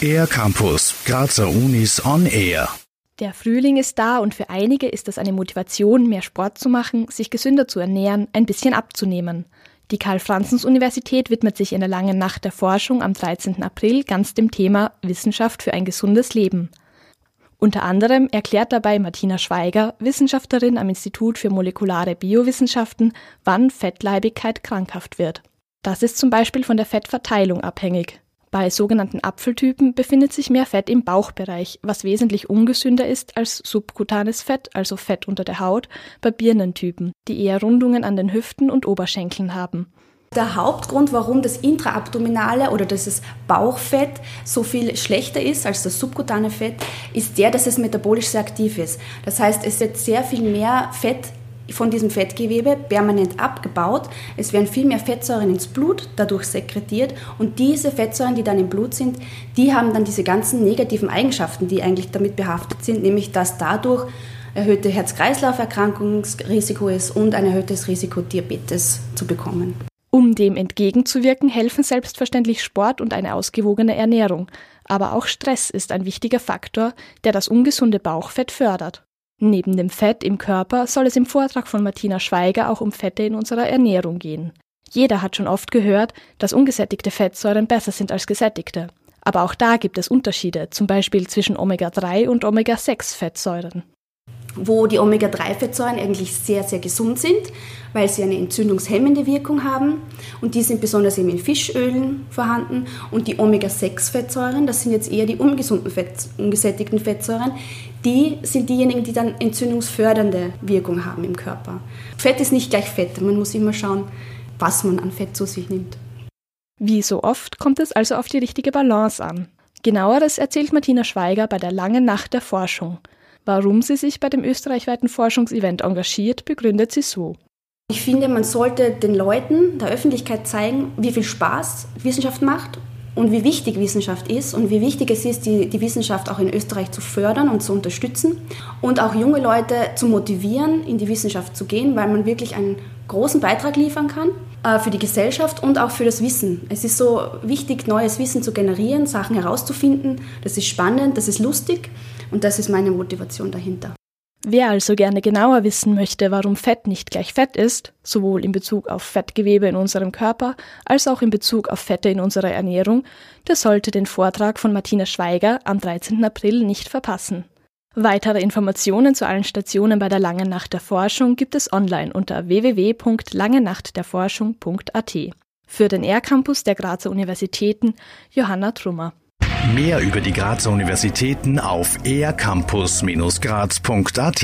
Air Campus, Grazer Unis on Air. Der Frühling ist da und für einige ist das eine Motivation, mehr Sport zu machen, sich gesünder zu ernähren, ein bisschen abzunehmen. Die Karl-Franzens-Universität widmet sich in der langen Nacht der Forschung am 13. April ganz dem Thema Wissenschaft für ein gesundes Leben. Unter anderem erklärt dabei Martina Schweiger, Wissenschaftlerin am Institut für molekulare Biowissenschaften, wann Fettleibigkeit krankhaft wird. Das ist zum Beispiel von der Fettverteilung abhängig. Bei sogenannten Apfeltypen befindet sich mehr Fett im Bauchbereich, was wesentlich ungesünder ist als subkutanes Fett, also Fett unter der Haut, bei Birnentypen, die eher Rundungen an den Hüften und Oberschenkeln haben. Der Hauptgrund, warum das intraabdominale oder das Bauchfett so viel schlechter ist als das subkutane Fett, ist der, dass es metabolisch sehr aktiv ist. Das heißt, es wird sehr viel mehr Fett von diesem Fettgewebe permanent abgebaut. Es werden viel mehr Fettsäuren ins Blut dadurch sekretiert und diese Fettsäuren, die dann im Blut sind, die haben dann diese ganzen negativen Eigenschaften, die eigentlich damit behaftet sind, nämlich dass dadurch erhöhte Herz-Kreislauf-Erkrankungsrisiko ist und ein erhöhtes Risiko Diabetes zu bekommen. Um dem entgegenzuwirken, helfen selbstverständlich Sport und eine ausgewogene Ernährung. Aber auch Stress ist ein wichtiger Faktor, der das ungesunde Bauchfett fördert. Neben dem Fett im Körper soll es im Vortrag von Martina Schweiger auch um Fette in unserer Ernährung gehen. Jeder hat schon oft gehört, dass ungesättigte Fettsäuren besser sind als gesättigte. Aber auch da gibt es Unterschiede, zum Beispiel zwischen Omega-3 und Omega-6-Fettsäuren wo die Omega-3-Fettsäuren eigentlich sehr, sehr gesund sind, weil sie eine entzündungshemmende Wirkung haben. Und die sind besonders eben in Fischölen vorhanden. Und die Omega-6-Fettsäuren, das sind jetzt eher die ungesunden Fett, ungesättigten Fettsäuren, die sind diejenigen, die dann entzündungsfördernde Wirkung haben im Körper. Fett ist nicht gleich Fett. Man muss immer schauen, was man an Fett zu sich nimmt. Wie so oft kommt es also auf die richtige Balance an. Genaueres erzählt Martina Schweiger bei der langen Nacht der Forschung – Warum sie sich bei dem österreichweiten Forschungsevent engagiert, begründet sie so. Ich finde, man sollte den Leuten, der Öffentlichkeit zeigen, wie viel Spaß Wissenschaft macht und wie wichtig Wissenschaft ist und wie wichtig es ist, die, die Wissenschaft auch in Österreich zu fördern und zu unterstützen und auch junge Leute zu motivieren, in die Wissenschaft zu gehen, weil man wirklich einen großen Beitrag liefern kann für die Gesellschaft und auch für das Wissen. Es ist so wichtig, neues Wissen zu generieren, Sachen herauszufinden. Das ist spannend, das ist lustig und das ist meine Motivation dahinter. Wer also gerne genauer wissen möchte, warum Fett nicht gleich Fett ist, sowohl in Bezug auf Fettgewebe in unserem Körper als auch in Bezug auf Fette in unserer Ernährung, der sollte den Vortrag von Martina Schweiger am 13. April nicht verpassen. Weitere Informationen zu allen Stationen bei der Langen Nacht der Forschung gibt es online unter www.langenachtderforschung.at. Für den R-Campus der Grazer Universitäten Johanna Trummer. Mehr über die Grazer Universitäten auf ercampus-graz.at